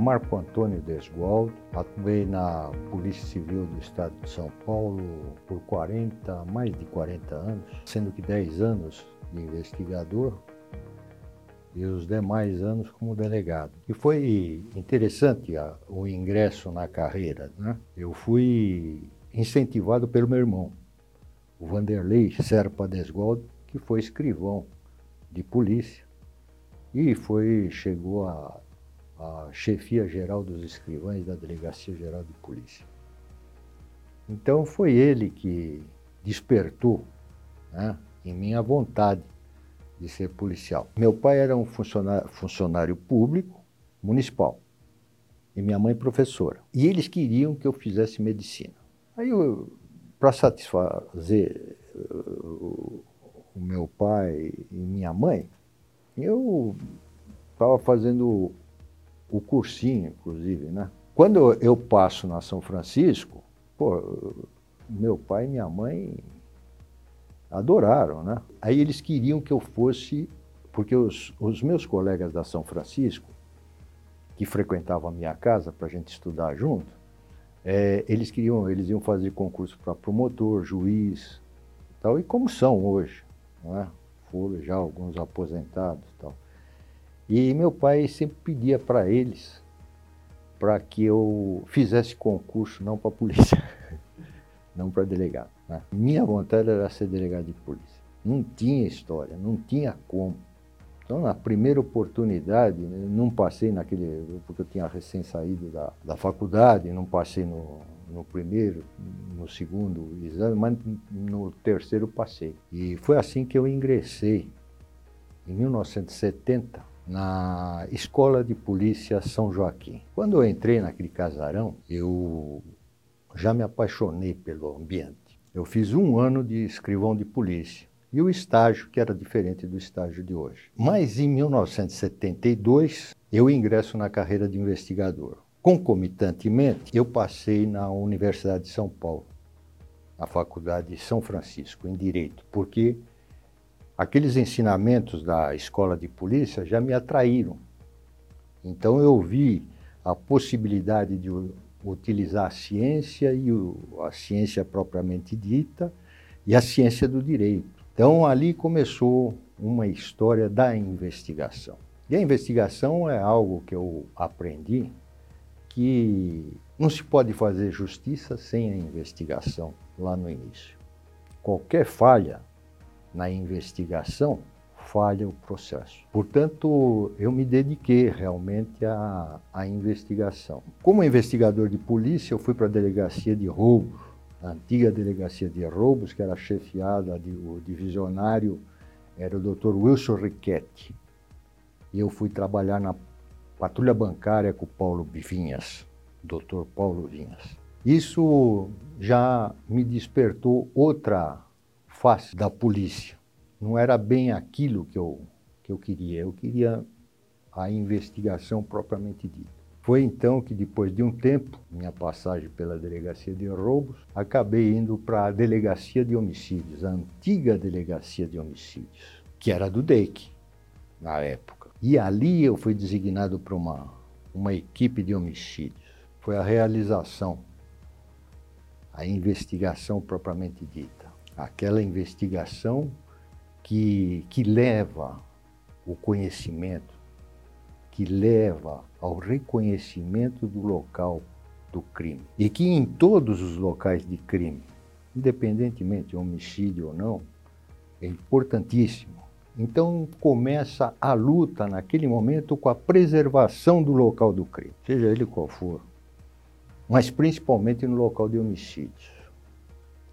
Marco Antônio Desgualdo, atuei na Polícia Civil do Estado de São Paulo por 40, mais de 40 anos, sendo que 10 anos de investigador e os demais anos como delegado. E foi interessante a, o ingresso na carreira. Né? Eu fui incentivado pelo meu irmão, o Vanderlei Serpa Desgualdo, que foi escrivão de polícia e foi chegou a, a chefia geral dos escrivães da Delegacia Geral de Polícia. Então foi ele que despertou né, em minha vontade de ser policial. Meu pai era um funcionário, funcionário público municipal e minha mãe professora. E eles queriam que eu fizesse medicina. Aí, para satisfazer uh, o meu pai e minha mãe, eu estava fazendo o cursinho, inclusive, né? Quando eu passo na São Francisco, pô, meu pai e minha mãe adoraram, né? Aí eles queriam que eu fosse, porque os, os meus colegas da São Francisco, que frequentavam a minha casa para a gente estudar junto, é, eles queriam, eles iam fazer concurso para promotor, juiz, tal, e como são hoje, não é? Foram já alguns aposentados, tal. E meu pai sempre pedia para eles para que eu fizesse concurso não para polícia, não para delegado. Né? Minha vontade era ser delegado de polícia. Não tinha história, não tinha como. Então, na primeira oportunidade, né, não passei naquele. porque eu tinha recém saído da, da faculdade, não passei no, no primeiro, no segundo exame, mas no terceiro passei. E foi assim que eu ingressei, em 1970, na Escola de Polícia São Joaquim. Quando eu entrei naquele casarão, eu já me apaixonei pelo ambiente. Eu fiz um ano de escrivão de polícia e o estágio, que era diferente do estágio de hoje. Mas em 1972, eu ingresso na carreira de investigador. Concomitantemente, eu passei na Universidade de São Paulo, na Faculdade de São Francisco, em Direito, porque aqueles ensinamentos da escola de polícia já me atraíram. Então eu vi a possibilidade de utilizar a ciência e a ciência propriamente dita e a ciência do direito. Então ali começou uma história da investigação. E a investigação é algo que eu aprendi que não se pode fazer justiça sem a investigação lá no início. Qualquer falha na investigação falha o processo. Portanto, eu me dediquei realmente à, à investigação. Como investigador de polícia, eu fui para a delegacia de roubos, a antiga delegacia de roubos, que era chefiada, de, o divisionário era o Dr. Wilson Riquetti. E eu fui trabalhar na patrulha bancária com o Paulo Vinhas, Dr. Paulo Vinhas. Isso já me despertou outra face da polícia não era bem aquilo que eu, que eu queria. Eu queria a investigação propriamente dita. Foi então que, depois de um tempo, minha passagem pela delegacia de roubos, acabei indo para a delegacia de homicídios, a antiga delegacia de homicídios, que era do DEIC, na época. E ali eu fui designado para uma, uma equipe de homicídios. Foi a realização, a investigação propriamente dita. Aquela investigação que, que leva o conhecimento, que leva ao reconhecimento do local do crime. E que em todos os locais de crime, independentemente de homicídio ou não, é importantíssimo. Então começa a luta naquele momento com a preservação do local do crime, seja ele qual for, mas principalmente no local de homicídios.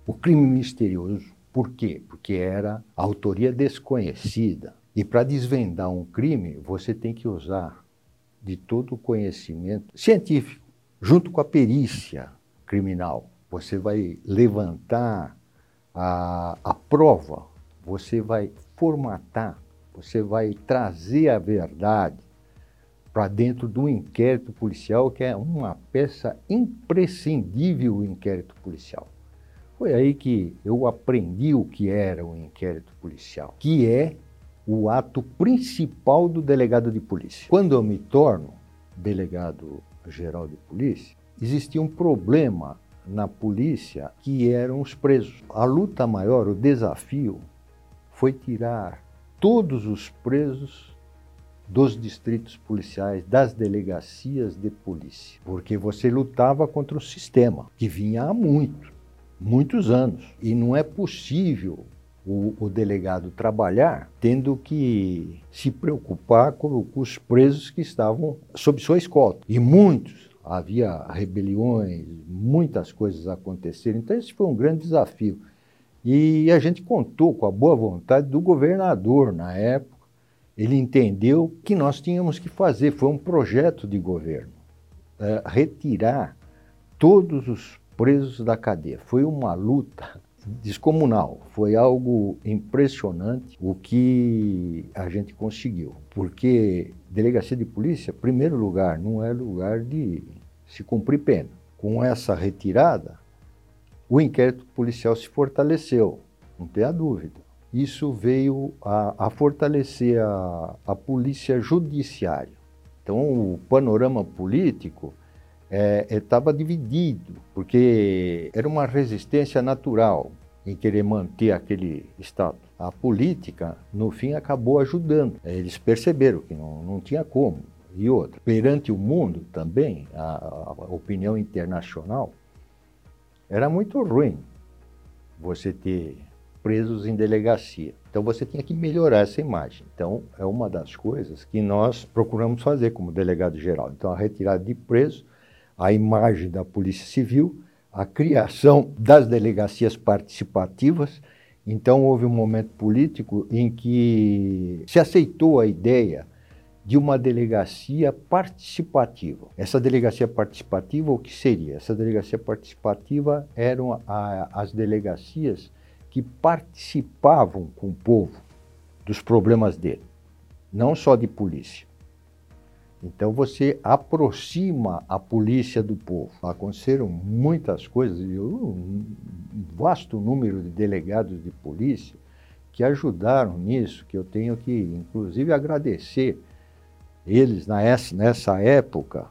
O crime misterioso por quê? Porque era autoria desconhecida. E para desvendar um crime, você tem que usar de todo o conhecimento científico, junto com a perícia criminal. Você vai levantar a, a prova, você vai formatar, você vai trazer a verdade para dentro do inquérito policial, que é uma peça imprescindível o inquérito policial. Foi aí que eu aprendi o que era o inquérito policial, que é o ato principal do delegado de polícia. Quando eu me torno delegado geral de polícia, existia um problema na polícia que eram os presos. A luta maior, o desafio, foi tirar todos os presos dos distritos policiais, das delegacias de polícia, porque você lutava contra o sistema que vinha há muito, muitos anos, e não é possível o, o, delegado trabalhar tendo que se preocupar com, com, os presos que estavam sob sua escolta. E muitos, havia rebeliões, muitas coisas aconteceram. Então, esse foi um grande desafio. E a gente contou com a boa vontade do governador na época. Ele entendeu que nós tínhamos que fazer, foi um projeto de governo, é, retirar todos os presos da cadeia. Foi uma luta descomunal. Foi algo impressionante o que a gente conseguiu. Porque delegacia de polícia, primeiro lugar, não é lugar de se cumprir pena. Com essa retirada, o inquérito policial se fortaleceu, não tenha dúvida. Isso veio a, a fortalecer a, a polícia judiciária. Então, o panorama político estava é, é, dividido, porque era uma resistência natural em querer manter aquele status. A política, no fim, acabou ajudando. Eles perceberam que não, não tinha como. E outra, perante o mundo também, a, a opinião internacional, era muito ruim você ter presos em delegacia. Então você tinha que melhorar essa imagem. Então é uma das coisas que nós procuramos fazer como delegado geral. Então a retirada de presos a imagem da Polícia Civil, a criação das delegacias participativas. Então, houve um momento político em que se aceitou a ideia de uma delegacia participativa. Essa delegacia participativa, o que seria? Essa delegacia participativa eram a, as delegacias que participavam com o povo dos problemas dele, não só de polícia. Então você aproxima a polícia do povo. Aconteceram muitas coisas, e um vasto número de delegados de polícia que ajudaram nisso, que eu tenho que, inclusive, agradecer eles nessa época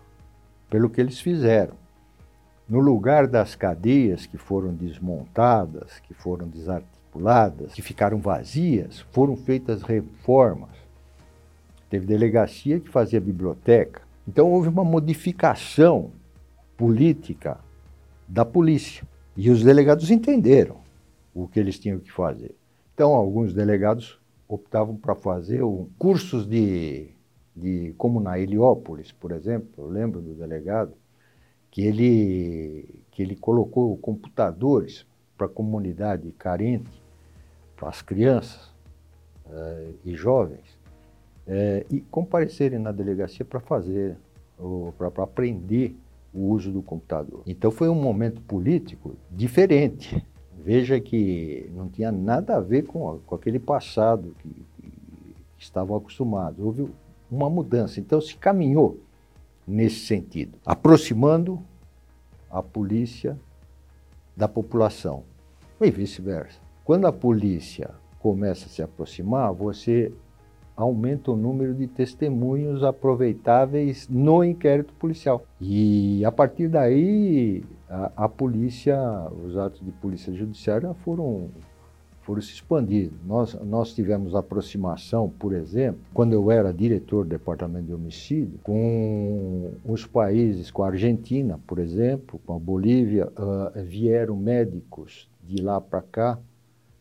pelo que eles fizeram. No lugar das cadeias que foram desmontadas, que foram desarticuladas, que ficaram vazias, foram feitas reformas Teve delegacia que fazia biblioteca. Então houve uma modificação política da polícia. E os delegados entenderam o que eles tinham que fazer. Então, alguns delegados optavam para fazer um, cursos de, de. Como na Heliópolis, por exemplo, eu lembro do delegado, que ele, que ele colocou computadores para a comunidade carente, para as crianças uh, e jovens, é, e comparecerem na delegacia para fazer, para aprender o uso do computador. Então foi um momento político diferente. Veja que não tinha nada a ver com, com aquele passado que, que estavam acostumados. Houve uma mudança. Então se caminhou nesse sentido, aproximando a polícia da população e vice-versa. Quando a polícia começa a se aproximar, você aumenta o número de testemunhos aproveitáveis no inquérito policial. E a partir daí, a, a polícia, os atos de polícia judiciária foram foram se expandindo. Nós, nós tivemos aproximação, por exemplo, quando eu era diretor do Departamento de Homicídio, com os países, com a Argentina, por exemplo, com a Bolívia, uh, vieram médicos de lá para cá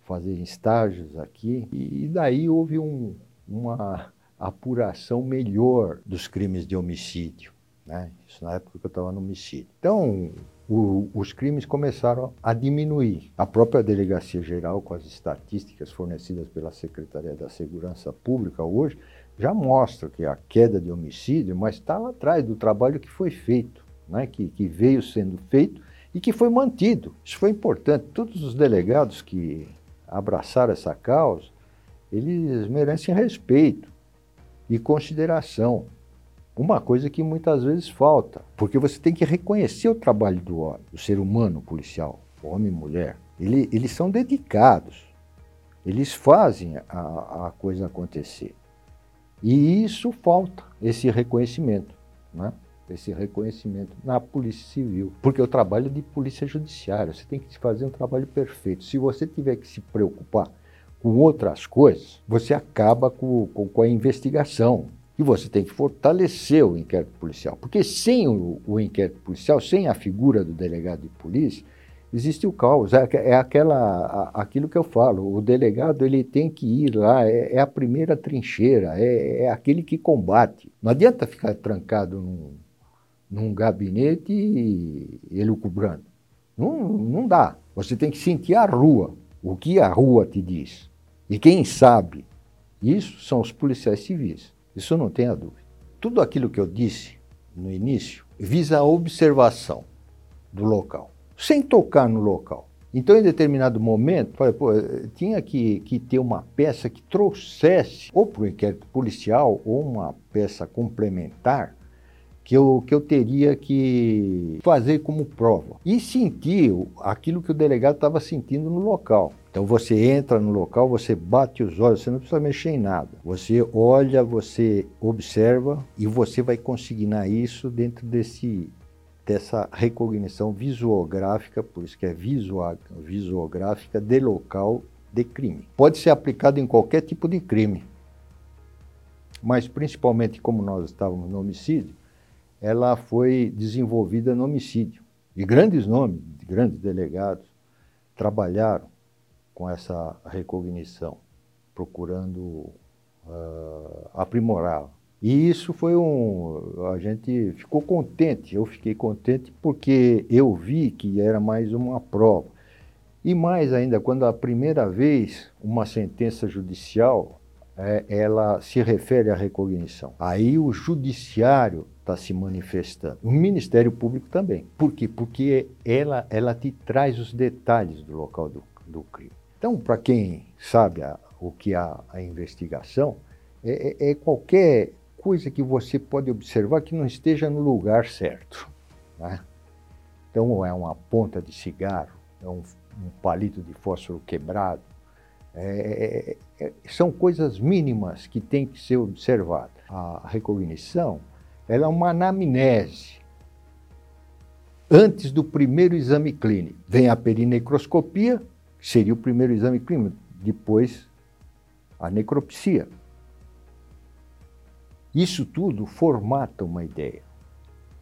fazer estágios aqui, e daí houve um, uma apuração melhor dos crimes de homicídio. Né? Isso na época que eu estava no homicídio. Então, o, os crimes começaram a diminuir. A própria Delegacia Geral, com as estatísticas fornecidas pela Secretaria da Segurança Pública hoje, já mostra que a queda de homicídio, mas está lá atrás do trabalho que foi feito, né? que, que veio sendo feito e que foi mantido. Isso foi importante. Todos os delegados que abraçaram essa causa eles merecem respeito e consideração. Uma coisa que muitas vezes falta, porque você tem que reconhecer o trabalho do homem, do ser humano policial, homem e mulher. Ele, eles são dedicados, eles fazem a, a coisa acontecer. E isso falta, esse reconhecimento. né? esse reconhecimento na Polícia Civil, porque o trabalho de polícia judiciária, você tem que fazer um trabalho perfeito. Se você tiver que se preocupar com outras coisas, você acaba com, com, com a investigação. E você tem que fortalecer o inquérito policial, porque sem o, o inquérito policial, sem a figura do delegado de polícia, existe o caos. É, é aquela, aquilo que eu falo. O delegado ele tem que ir lá, é, é a primeira trincheira, é, é, aquele que combate. Não adianta ficar trancado num, num gabinete e ele cobrando. Não, não dá. Você tem que sentir a rua, o que a rua te diz. E quem sabe isso são os policiais civis. Isso não tenha dúvida. Tudo aquilo que eu disse no início visa a observação do local sem tocar no local. Então, em determinado momento, falei, pô, tinha que, que ter uma peça que trouxesse, ou para o inquérito policial, ou uma peça complementar, que eu, que eu teria que fazer como prova. E sentir aquilo que o delegado estava sentindo no local. Então você entra no local, você bate os olhos, você não precisa mexer em nada. Você olha, você observa e você vai consignar isso dentro desse dessa recognição visuográfica, por isso que é visuográfica de local de crime. Pode ser aplicado em qualquer tipo de crime, mas principalmente como nós estávamos no homicídio, ela foi desenvolvida no homicídio. E grandes nomes, grandes delegados, trabalharam com essa recognição, procurando uh, aprimorá-la. E isso foi um. A gente ficou contente, eu fiquei contente porque eu vi que era mais uma prova. E mais ainda, quando a primeira vez uma sentença judicial é, ela se refere à recognição. Aí o judiciário está se manifestando. O Ministério Público também. Por quê? Porque ela, ela te traz os detalhes do local do, do crime. Então, para quem sabe a, o que é a, a investigação, é, é, é qualquer coisa que você pode observar que não esteja no lugar certo. Né? Então, é uma ponta de cigarro, é um, um palito de fósforo quebrado. É, é, é, são coisas mínimas que têm que ser observadas. A recognição ela é uma anamnese. Antes do primeiro exame clínico, vem a perinecroscopia, que seria o primeiro exame clínico, depois a necropsia. Isso tudo formata uma ideia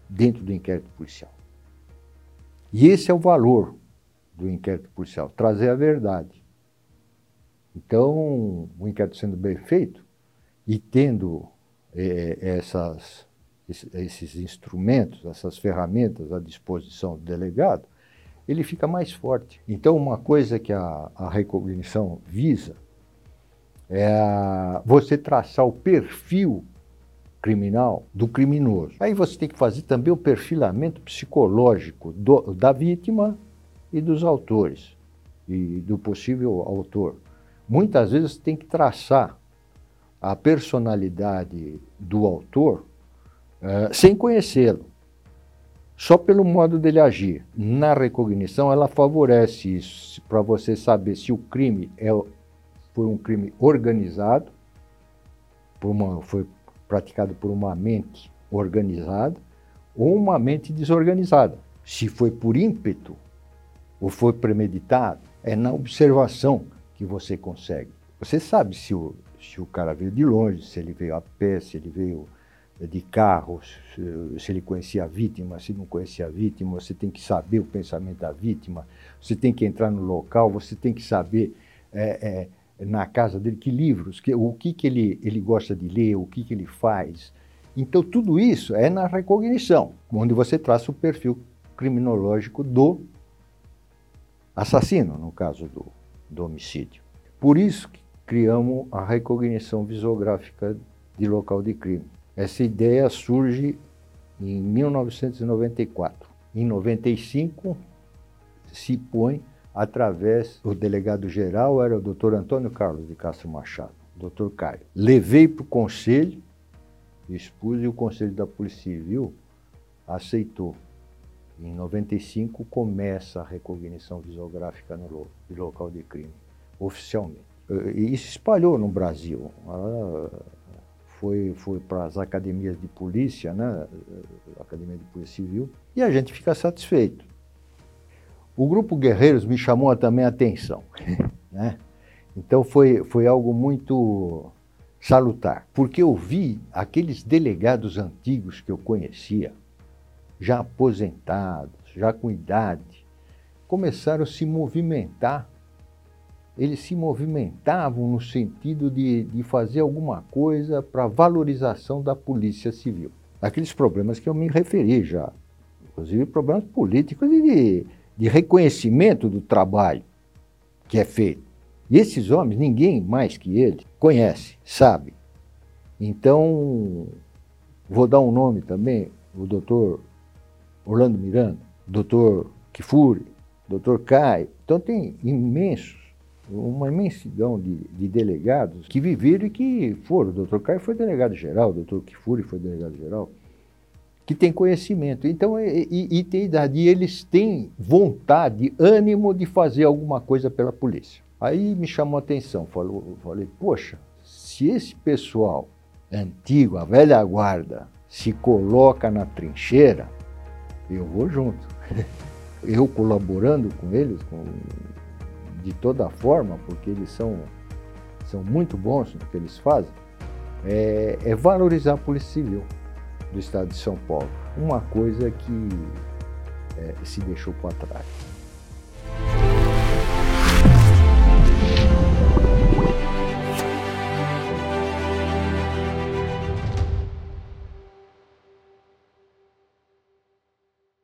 dentro do inquérito policial. E esse é o valor do inquérito policial, trazer a verdade. Então, o inquérito sendo bem feito e tendo é, essas, esses instrumentos, essas ferramentas à disposição do delegado, ele fica mais forte. Então, uma coisa que a, a recognição visa é você traçar o perfil criminal do criminoso. Aí você tem que fazer também o perfilamento psicológico do, da vítima e dos autores e do possível autor. Muitas vezes tem que traçar a personalidade do autor uh, sem conhecê-lo, só pelo modo dele agir. Na recognição, ela favorece isso, para você saber se o crime é, foi um crime organizado, uma, foi praticado por uma mente organizada ou uma mente desorganizada. Se foi por ímpeto ou foi premeditado, é na observação que você consegue. Você sabe se o, se o cara veio de longe, se ele veio a pé, se ele veio de carro, se, se ele conhecia a vítima, se não conhecia a vítima, você tem que saber o pensamento da vítima, você tem que entrar no local, você tem que saber é, é, na casa dele, que livros, que, o que, que ele, ele gosta de ler, o que, que ele faz. Então, tudo isso é na recognição, onde você traça o perfil criminológico do assassino, no caso do, do homicídio. Por isso que criamos a recognição visográfica de local de crime. Essa ideia surge em 1994. Em 95 se põe através do delegado-geral, era o doutor Antônio Carlos de Castro Machado, doutor Caio. Levei para o conselho, expus e o conselho da Polícia Civil aceitou. Em 95 começa a recognição visográfica no local de crime, oficialmente. E isso espalhou no Brasil. Ah, foi, foi para as academias de polícia, né? Academia de Polícia Civil, e a gente fica satisfeito. O Grupo Guerreiros me chamou também a atenção, né? Então foi, foi algo muito salutar, porque eu vi aqueles delegados antigos que eu conhecia, já aposentados, já com idade, começaram a se movimentar. Eles se movimentavam no sentido de, de fazer alguma coisa para valorização da Polícia Civil. Aqueles problemas que eu me referi já, inclusive problemas políticos e de, de reconhecimento do trabalho que é feito. E esses homens, ninguém mais que eles conhece, sabe. Então, vou dar um nome também, o doutor Orlando Miranda, doutor Kifuri, doutor Caio. Então tem imensos, uma imensidão de, de, delegados que viveram e que foram. O doutor Caio foi delegado-geral, o doutor Kifuri foi delegado-geral, que tem conhecimento. Então, e, e, e tem idade, e eles têm vontade, ânimo de fazer alguma coisa pela polícia. Aí me chamou a atenção, falou, falei, poxa, se esse pessoal antigo, a velha guarda, se coloca na trincheira, eu vou junto. Eu colaborando com eles com, de toda forma, porque eles são, são muito bons no que eles fazem, é, é valorizar a Polícia Civil do Estado de São Paulo. Uma coisa que é, se deixou para trás.